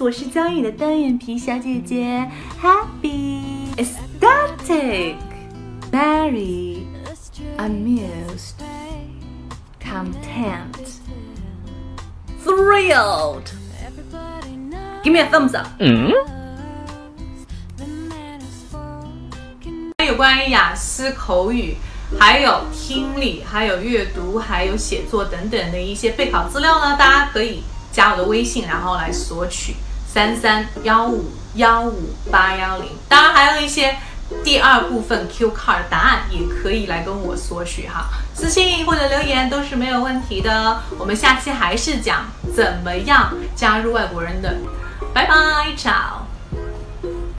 我是教你的单眼皮小姐姐，Happy, ecstatic, merry, amused, content, thrilled. Give me a thumbs up. 嗯。有关于雅思口语，还有听力，还有阅读，还有写作等等的一些备考资料呢，大家可以加我的微信，然后来索取。三三幺五幺五八幺零，当然还有一些第二部分 Q card 答案也可以来跟我索取哈，私信或者留言都是没有问题的。我们下期还是讲怎么样加入外国人的，拜拜，ciao。